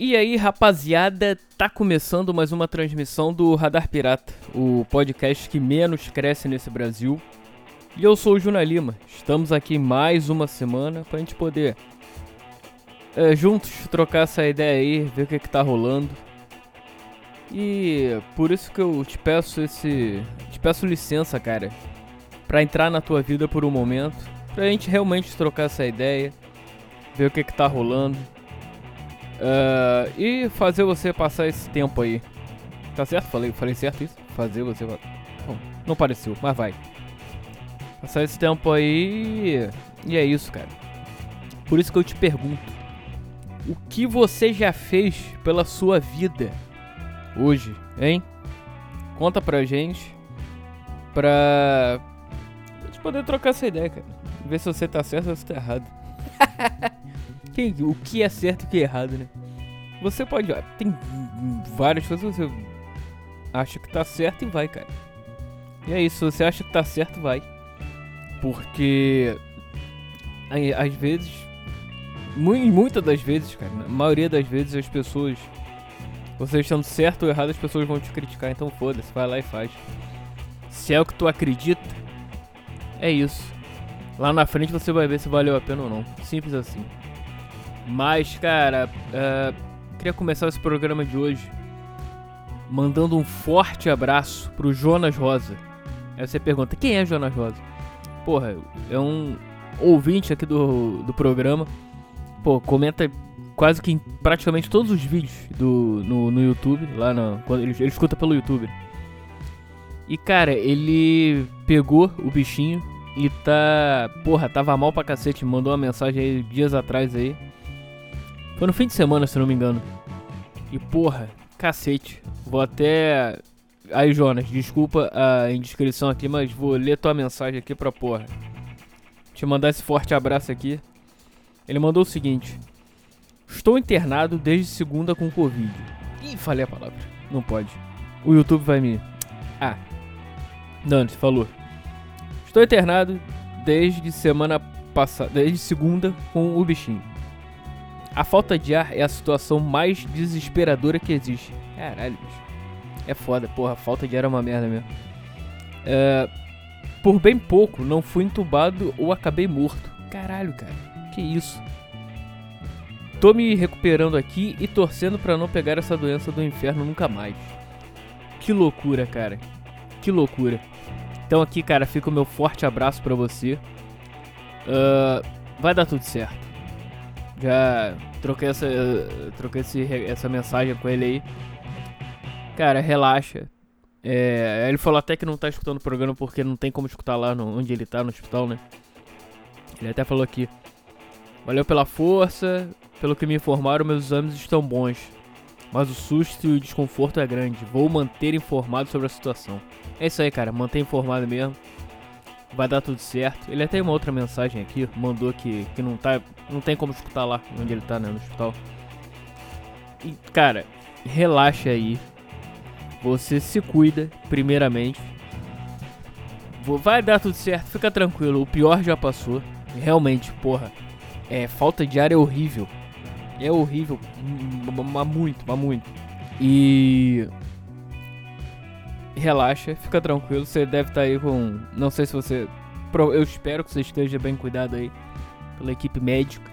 E aí, rapaziada, tá começando mais uma transmissão do Radar Pirata, o podcast que menos cresce nesse Brasil. E eu sou o Juna Lima. Estamos aqui mais uma semana pra gente poder é, juntos trocar essa ideia aí, ver o que, que tá rolando. E por isso que eu te peço esse. Te peço licença, cara. Pra entrar na tua vida por um momento. Pra gente realmente trocar essa ideia. Ver o que, que tá rolando. Uh, e fazer você passar esse tempo aí. Tá certo? Falei, falei certo isso? Fazer você. Bom, não pareceu, mas vai. Passar esse tempo aí. E é isso, cara. Por isso que eu te pergunto: O que você já fez pela sua vida hoje, hein? Conta pra gente. Pra. pra gente poder trocar essa ideia, cara. Ver se você tá certo ou se tá errado. o que é certo e o que é errado, né? Você pode. Tem várias coisas que você acha que tá certo e vai, cara. E é isso, você acha que tá certo, vai. Porque. Às vezes. Muitas das vezes, cara. A maioria das vezes as pessoas. Você estando certo ou errado, as pessoas vão te criticar. Então foda-se, vai lá e faz. Se é o que tu acredita, é isso. Lá na frente você vai ver se valeu a pena ou não. Simples assim. Mas, cara, uh, queria começar esse programa de hoje mandando um forte abraço pro Jonas Rosa. Aí você pergunta, quem é Jonas Rosa? Porra, é um ouvinte aqui do, do programa. Pô, comenta quase que em praticamente todos os vídeos do, no, no YouTube, lá no, quando ele, ele escuta pelo YouTube. E cara, ele pegou o bichinho e tá. Porra, tava mal pra cacete, mandou uma mensagem aí dias atrás aí. Foi no fim de semana, se não me engano. E porra, cacete. Vou até. Aí, Jonas, desculpa a indiscrição aqui, mas vou ler tua mensagem aqui pra porra. Te mandar esse forte abraço aqui. Ele mandou o seguinte: Estou internado desde segunda com Covid. Ih, falei a palavra. Não pode. O YouTube vai me. Ah. Dante, falou. Estou internado desde semana passada. Desde segunda com o bichinho. A falta de ar é a situação mais desesperadora que existe. Caralho, bicho. É foda, porra. A falta de ar é uma merda mesmo. É, por bem pouco, não fui entubado ou acabei morto. Caralho, cara. Que isso? Tô me recuperando aqui e torcendo para não pegar essa doença do inferno nunca mais. Que loucura, cara. Que loucura. Então aqui, cara, fica o meu forte abraço para você. Uh, vai dar tudo certo. Já troquei essa, troquei esse, essa mensagem com ele aí. Cara, relaxa. É, ele falou até que não tá escutando o programa porque não tem como escutar lá no, onde ele tá, no hospital, né? Ele até falou aqui. Valeu pela força, pelo que me informaram, meus exames estão bons. Mas o susto e o desconforto é grande. Vou manter informado sobre a situação. É isso aí, cara. Manter informado mesmo vai dar tudo certo. Ele até tem uma outra mensagem aqui, mandou que, que não tá. Não tem como escutar lá onde ele tá, né? No hospital. E, cara, relaxa aí. Você se cuida, primeiramente. Vai dar tudo certo, fica tranquilo. O pior já passou. Realmente, porra. É, falta de ar é horrível. É horrível. Mas muito, mas muito. E relaxa, fica tranquilo. Você deve estar tá aí com. Não sei se você. Eu espero que você esteja bem cuidado aí pela equipe médica.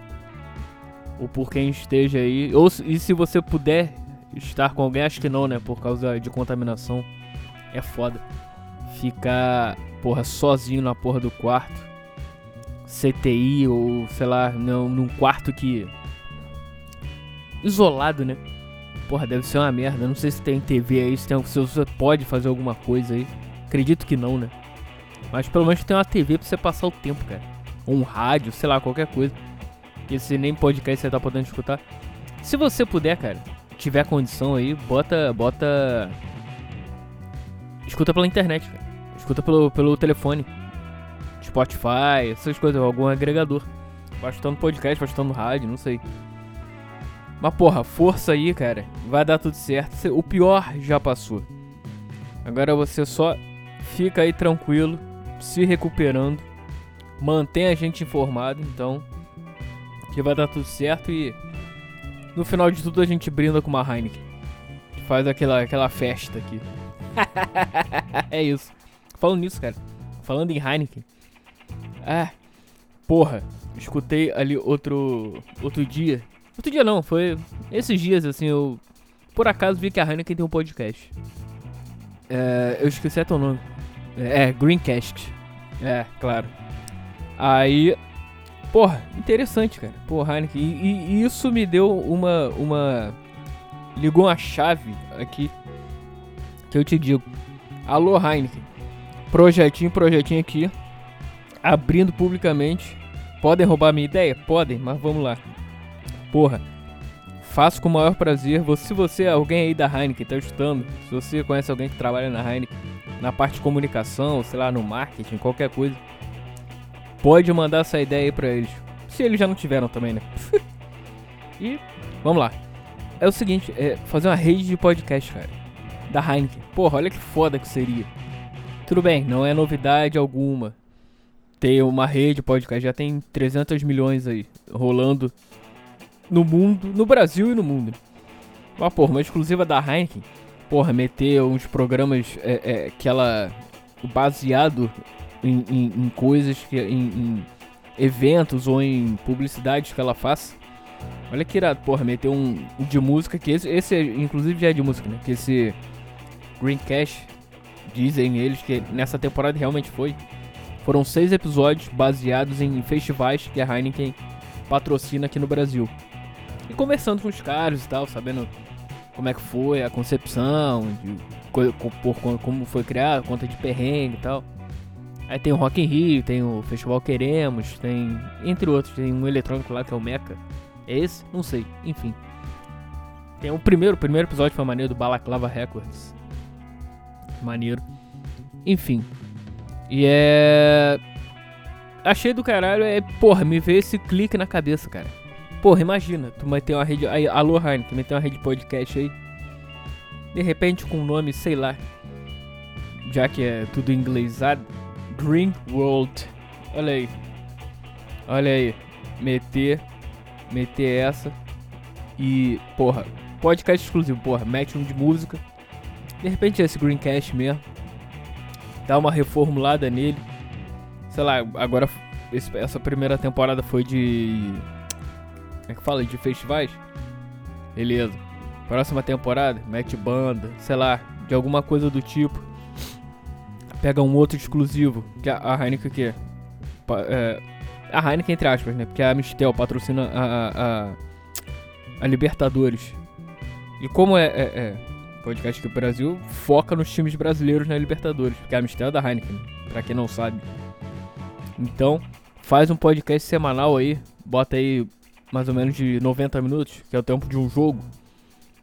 Ou por quem esteja aí. Ou e se você puder estar com alguém, acho que não, né? Por causa de contaminação. É foda. Ficar, porra, sozinho na porra do quarto. CTI ou sei lá, num quarto que. Isolado, né? Porra, deve ser uma merda. Não sei se tem TV aí, se, tem, se você pode fazer alguma coisa aí. Acredito que não, né? Mas pelo menos tem uma TV pra você passar o tempo, cara. Ou um rádio, sei lá, qualquer coisa. Que se nem podcast você tá podendo escutar. Se você puder, cara, tiver condição aí, bota. bota. Escuta pela internet, cara. Escuta pelo, pelo telefone. Spotify, essas coisas, algum agregador. Vai escutando podcast, vai escutando rádio, não sei. Mas porra, força aí, cara. Vai dar tudo certo. O pior já passou. Agora você só fica aí tranquilo, se recuperando. Mantém a gente informado, então. Que vai dar tudo certo e. No final de tudo a gente brinda com uma Heineken. Faz aquela, aquela festa aqui. é isso. Falando nisso, cara. Falando em Heineken. Ah, porra. Escutei ali outro outro dia. Outro dia não, foi esses dias assim, eu por acaso vi que a Heineken tem um podcast. É, eu esqueci até o nome. É, Greencast. É, claro. Aí, porra, interessante, cara. Porra, Heineken. E, e, isso me deu uma, uma. Ligou uma chave aqui. Que eu te digo. Alô, Heineken. Projetinho, projetinho aqui. Abrindo publicamente. Podem roubar minha ideia? Podem, mas vamos lá. Porra. Faço com o maior prazer. Se você é alguém aí da Heineken, tá escutando. Se você conhece alguém que trabalha na Heineken, na parte de comunicação, sei lá, no marketing, qualquer coisa pode mandar essa ideia aí pra eles. Se eles já não tiveram também, né? e vamos lá. É o seguinte, é fazer uma rede de podcast, cara. Da Heineken. Porra, olha que foda que seria. Tudo bem, não é novidade alguma. Ter uma rede de podcast, já tem 300 milhões aí rolando no mundo, no Brasil e no mundo. Mas, porra, uma exclusiva da Heineken. Porra, meter uns programas é, é, que ela. baseado em, em, em coisas que. Em, em, eventos ou em publicidades que ela faz. Olha que irado, porra, meter um, de música que esse, esse inclusive já é de música, né? Que esse Green Cash dizem eles que nessa temporada realmente foi. Foram seis episódios baseados em festivais que a Heineken patrocina aqui no Brasil. E conversando com os caras e tal, sabendo como é que foi a concepção, de, por, como foi criado, conta de perrengue e tal. Aí tem o Rock in Rio, tem o Festival Queremos, tem. Entre outros, tem um eletrônico lá que é o Mecha. É esse? Não sei, enfim. Tem o primeiro, o primeiro episódio foi maneiro do Balaclava Records. Maneiro. Enfim. E é. Achei do caralho, é. Porra, me veio esse clique na cabeça, cara. Porra, imagina, tu vai ter uma rede. Aí, alô, Heine, tu vai ter uma rede podcast aí. De repente com o um nome, sei lá. Já que é tudo inglesado Green World. Olha aí. Olha aí. Meter. Meter essa. E, porra, podcast exclusivo, porra. Mete um de música. De repente esse Greencast mesmo. Dá uma reformulada nele. Sei lá, agora essa primeira temporada foi de. Como é que fala? De festivais? Beleza. Próxima temporada, mete banda, sei lá, de alguma coisa do tipo pega um outro exclusivo, que a, a Heineken que é, é, a Heineken entre aspas, né? Porque a Mistel patrocina a, a, a, Libertadores. E como é, é, é podcast que o Brasil foca nos times brasileiros na Libertadores, porque a Mistel é da Heineken, pra quem não sabe. Então, faz um podcast semanal aí, bota aí mais ou menos de 90 minutos, que é o tempo de um jogo.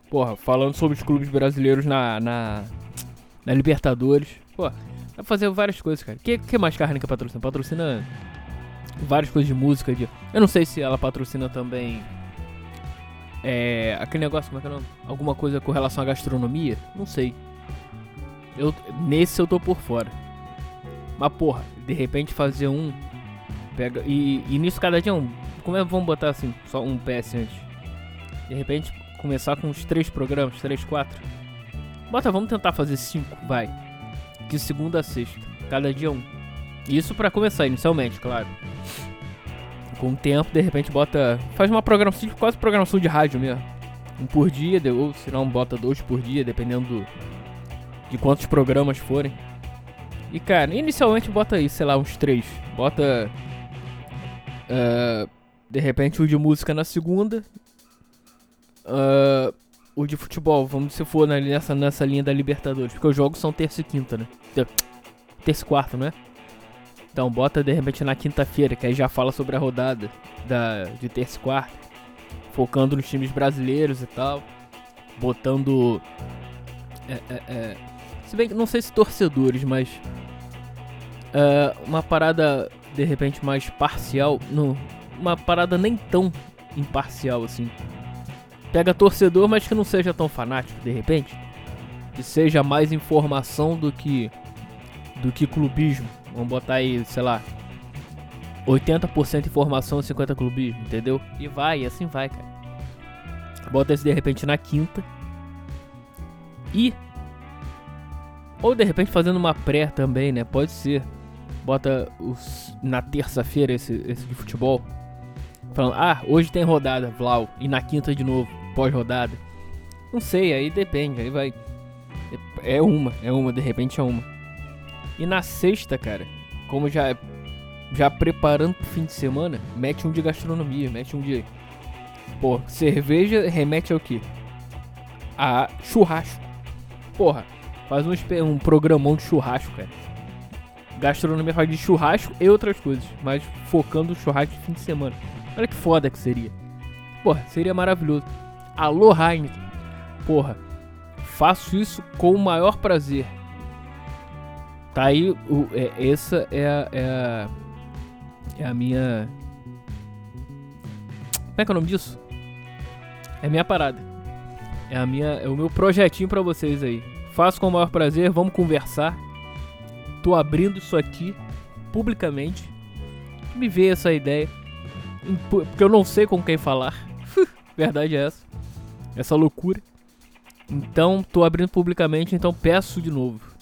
Porra, falando sobre os clubes brasileiros na, na, na Libertadores. Pô, Dá pra fazer várias coisas, cara. O que, que mais que patrocina? Patrocina várias coisas de música. De... Eu não sei se ela patrocina também. É. Aquele negócio, como é que é o nome? Alguma coisa com relação à gastronomia? Não sei. Eu, nesse eu tô por fora. Mas porra, de repente fazer um. Pega. E, e nisso cada dia um. Como é vamos botar assim, só um PS antes? De repente começar com uns três programas, três, quatro. Bota, vamos tentar fazer cinco, vai de segunda a sexta, cada dia um. Isso para começar inicialmente, claro. Com o tempo, de repente bota, faz uma programação, quase programação de rádio mesmo. Um por dia, ou se não bota dois por dia, dependendo do, de quantos programas forem. E cara, inicialmente bota aí, sei lá, uns três. Bota uh, de repente o de música na segunda. Uh, o de futebol, vamos se for nessa, nessa linha da Libertadores, porque os jogos são terça e quinta, né? Terça e quarta, não é? Então bota de repente na quinta-feira, que aí já fala sobre a rodada da, de terça e quarta, focando nos times brasileiros e tal, botando. É, é, é, se bem que não sei se torcedores, mas. É, uma parada de repente mais parcial, no, uma parada nem tão imparcial assim Pega torcedor, mas que não seja tão fanático, de repente. Que seja mais informação do que do que clubismo. Vamos botar aí, sei lá, 80% informação e 50% clubismo, entendeu? E vai, e assim vai, cara. Bota esse de repente na quinta. E. Ou de repente fazendo uma pré também, né? Pode ser. Bota os, na terça-feira esse, esse de futebol. Falando, ah, hoje tem rodada, Vlau. E na quinta de novo, pós-rodada. Não sei, aí depende. Aí vai. É uma, é uma, de repente é uma. E na sexta, cara, como já já preparando pro fim de semana, mete um de gastronomia, mete um de. Pô, cerveja remete ao quê? A churrasco. Porra, faz um, um programão de churrasco, cara. Gastronomia faz de churrasco e outras coisas, mas focando o churrasco de fim de semana. Olha que foda que seria. Porra, seria maravilhoso. Alô, Heineken. Porra, faço isso com o maior prazer. Tá aí, o, é, essa é a, é a é a minha. Como é que é o nome disso? É minha parada. É a minha, é o meu projetinho para vocês aí. Faço com o maior prazer, vamos conversar. Tô abrindo isso aqui publicamente. Me veio essa ideia. Porque eu não sei com quem falar. Verdade é essa. Essa loucura. Então, tô abrindo publicamente, então peço de novo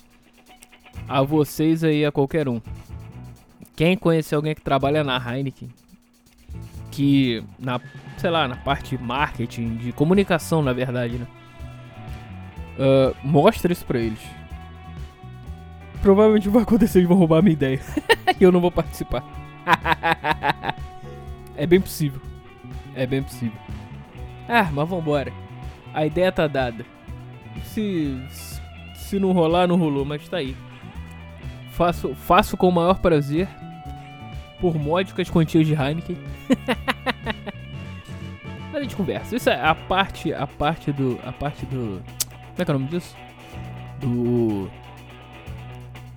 a vocês aí, a qualquer um. Quem conhecer alguém que trabalha na Heineken, que na, sei lá, na parte de marketing, de comunicação, na verdade, né? Uh, mostra isso pra eles. Provavelmente vai acontecer, eles vão roubar minha ideia. e eu não vou participar. é bem possível. É bem possível. Ah, mas vambora. A ideia tá dada. Se, se não rolar, não rolou, mas tá aí. Faço, faço com o maior prazer por módicas quantias de Heineken. A gente conversa. Isso é a parte, a parte do, a parte do, como é que é o nome disso? Do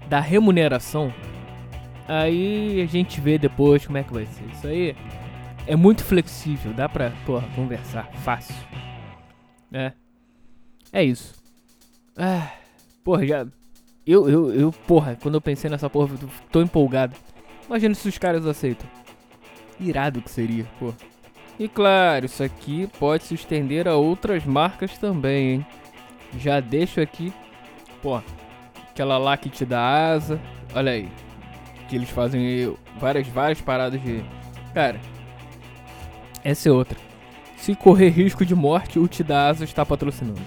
da remuneração. Aí a gente vê depois como é que vai ser. Isso aí é muito flexível, dá pra, porra, conversar fácil. É. É isso. Ah, porra, já eu, eu, eu, porra, quando eu pensei nessa porra, eu tô empolgado. Imagina se os caras aceitam. Irado que seria, pô. E claro, isso aqui pode se estender a outras marcas também, hein? Já deixo aqui, pô, aquela lá que te dá asa. Olha aí. Que eles fazem várias, várias paradas de. Cara, essa é outra. Se correr risco de morte, o Asa está patrocinando.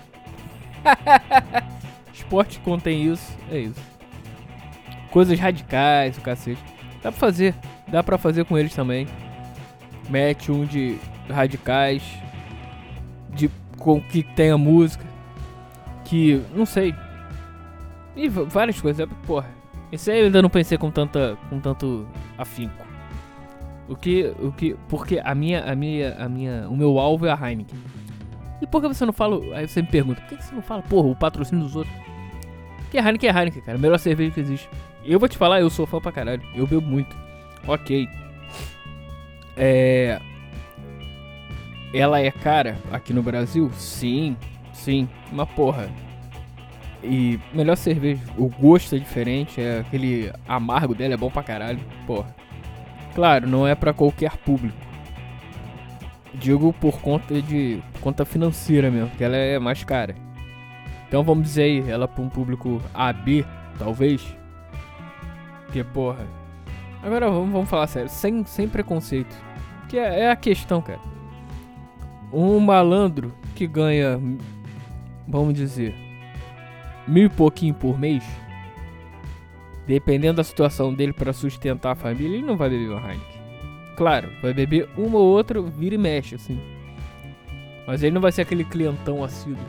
Esporte contém isso, é isso. Coisas radicais, o cacete. Dá pra fazer. Dá pra fazer com eles também. Mete um de radicais. De com que tenha música. Que. não sei. E várias coisas. É, porra. Esse aí eu ainda não pensei com tanta. com tanto afinco. O que. O que. Porque a minha. A minha. A minha. O meu alvo é a Heineken. E por que você não fala. Aí você me pergunta, por que você não fala, porra, o patrocínio dos outros? Porque a Heineken é a Heineken, cara. A melhor cerveja que existe. Eu vou te falar, eu sou fã pra caralho. Eu bebo muito. Ok. É. Ela é cara aqui no Brasil? Sim, sim. Uma porra. E melhor cerveja. O gosto é diferente. É aquele amargo dela é bom pra caralho. Porra. Claro, não é para qualquer público. Digo por conta de conta financeira mesmo, que ela é mais cara. Então vamos dizer aí, ela para um público AB, talvez. Porque, porra. Agora vamos, vamos falar sério, sem, sem preconceito. Que é, é a questão, cara. Um malandro que ganha, vamos dizer, mil e pouquinho por mês, dependendo da situação dele para sustentar a família, ele não vai beber uma Heineken. Claro, vai beber uma ou outra, vira e mexe, assim. Mas ele não vai ser aquele clientão assíduo.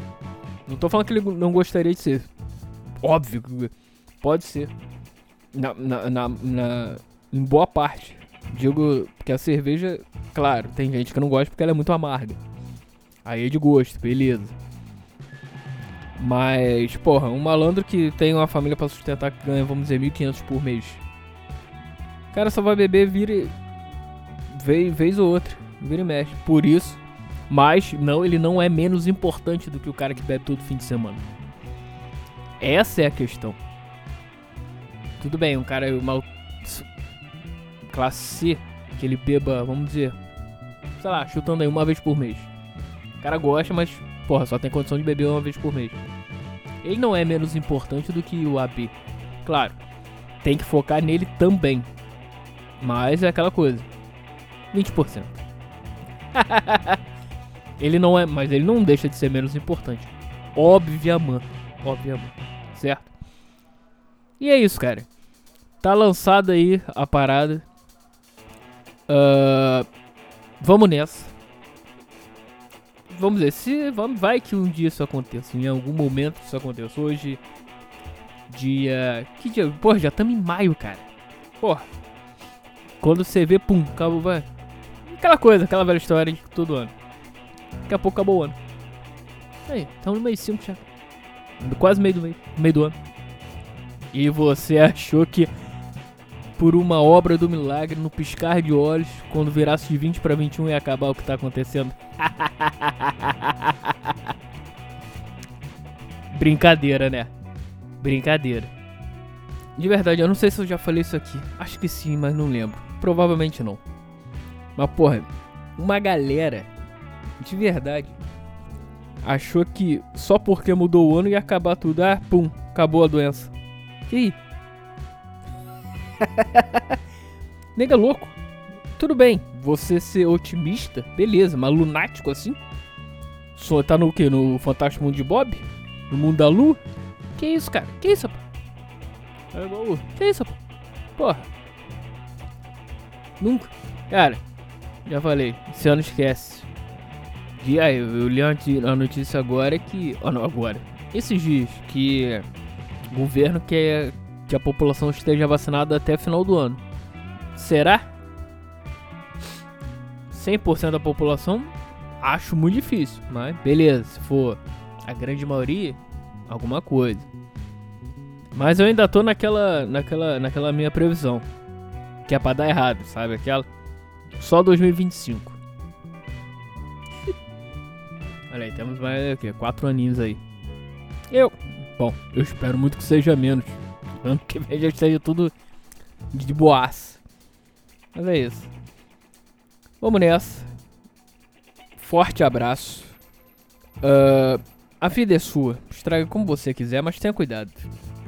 Não tô falando que ele não gostaria de ser. Óbvio que pode ser. Na, na, na, na, em boa parte. Digo que a cerveja, claro, tem gente que não gosta porque ela é muito amarga. Aí é de gosto, beleza. Mas, porra, um malandro que tem uma família para sustentar que ganha, vamos dizer, 1.500 por mês. O cara só vai beber, vira. Vez, vez ou outra. Vira e mexe. Por isso. Mas, não, ele não é menos importante do que o cara que bebe todo fim de semana. Essa é a questão. Tudo bem, um cara uma classe C, que ele beba, vamos dizer, sei lá, chutando aí uma vez por mês. O cara gosta, mas, porra, só tem condição de beber uma vez por mês. Ele não é menos importante do que o AB. Claro, tem que focar nele também. Mas é aquela coisa. 20%. ele não é, mas ele não deixa de ser menos importante. Obviamente. Obviamente. Certo? E é isso, cara. Tá lançada aí a parada. Uh, vamos nessa. Vamos ver se vamos, vai que um dia isso aconteça. Em algum momento isso aconteça. Hoje, dia. Que dia? Porra, já estamos em maio, cara. Porra. Quando você vê, pum, acabou, vai. Aquela coisa, aquela velha história de todo ano. Daqui a pouco acabou o ano. Aí, estamos no mês 5 já. Quase meio do mês, meio do ano. E você achou que por uma obra do milagre, no piscar de olhos, quando virasse de 20 para 21 ia acabar o que tá acontecendo? Brincadeira, né? Brincadeira. De verdade, eu não sei se eu já falei isso aqui. Acho que sim, mas não lembro. Provavelmente não. Mas porra, uma galera de verdade achou que só porque mudou o ano ia acabar tudo. Ah, pum, acabou a doença. Que Nega louco. Tudo bem, você ser otimista, beleza, mas lunático assim? Só tá no que? No Fantástico Mundo de Bob? No mundo da lua? Que isso, cara? Que isso, pô? É igual Que isso, pô? Porra. Nunca. Cara, já falei, esse ano esquece. E aí, eu li a notícia agora que. Oh, não, agora. Esses dias que o governo quer que a população esteja vacinada até final do ano. Será? 100% da população? Acho muito difícil, mas beleza, se for a grande maioria, alguma coisa. Mas eu ainda tô naquela, naquela, naquela minha previsão, que é pra dar errado, sabe? Aquela só 2025. Olha aí, temos mais o quê? Quatro aninhos aí. Eu, bom, eu espero muito que seja menos. Ano que vem já esteja tudo de boas. Mas é isso. Vamos nessa. Forte abraço. Uh, a vida é sua. Estraga como você quiser, mas tenha cuidado.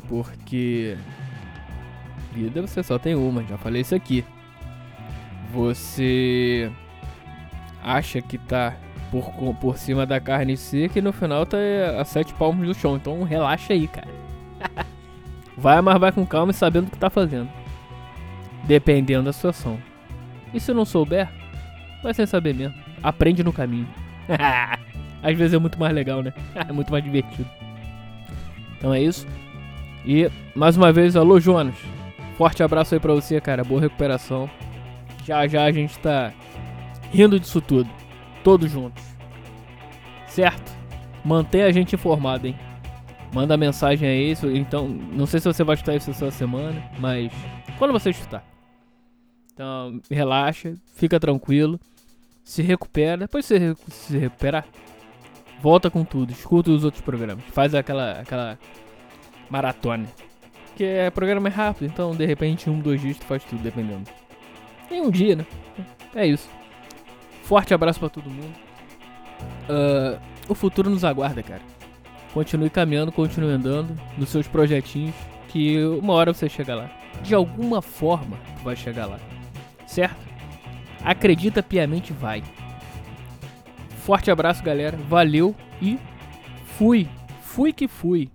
Porque. Vida você só tem uma, já falei isso aqui. Você acha que tá por, por cima da carne seca e no final tá a sete palmos do chão. Então relaxa aí, cara. Vai, mas vai com calma e sabendo o que tá fazendo. Dependendo da situação. E se não souber, vai sem saber mesmo. Aprende no caminho. Às vezes é muito mais legal, né? é muito mais divertido. Então é isso. E mais uma vez, alô Jonas. Forte abraço aí pra você, cara. Boa recuperação. Já já a gente tá rindo disso tudo. Todos juntos. Certo? Mantenha a gente informado, hein? Manda mensagem aí. Então, não sei se você vai escutar isso essa semana, mas quando você escutar. Então, relaxa, fica tranquilo, se recupera. Depois você se recuperar, volta com tudo, escuta os outros programas, faz aquela, aquela maratona. Porque é programa é rápido, então de repente um, dois dias tu faz tudo, dependendo. Em um dia, né? É isso. Forte abraço para todo mundo. Uh, o futuro nos aguarda, cara. Continue caminhando, continue andando nos seus projetinhos, que uma hora você chega lá. De alguma forma, vai chegar lá. Certo? Acredita piamente, vai. Forte abraço, galera. Valeu e fui. Fui que fui.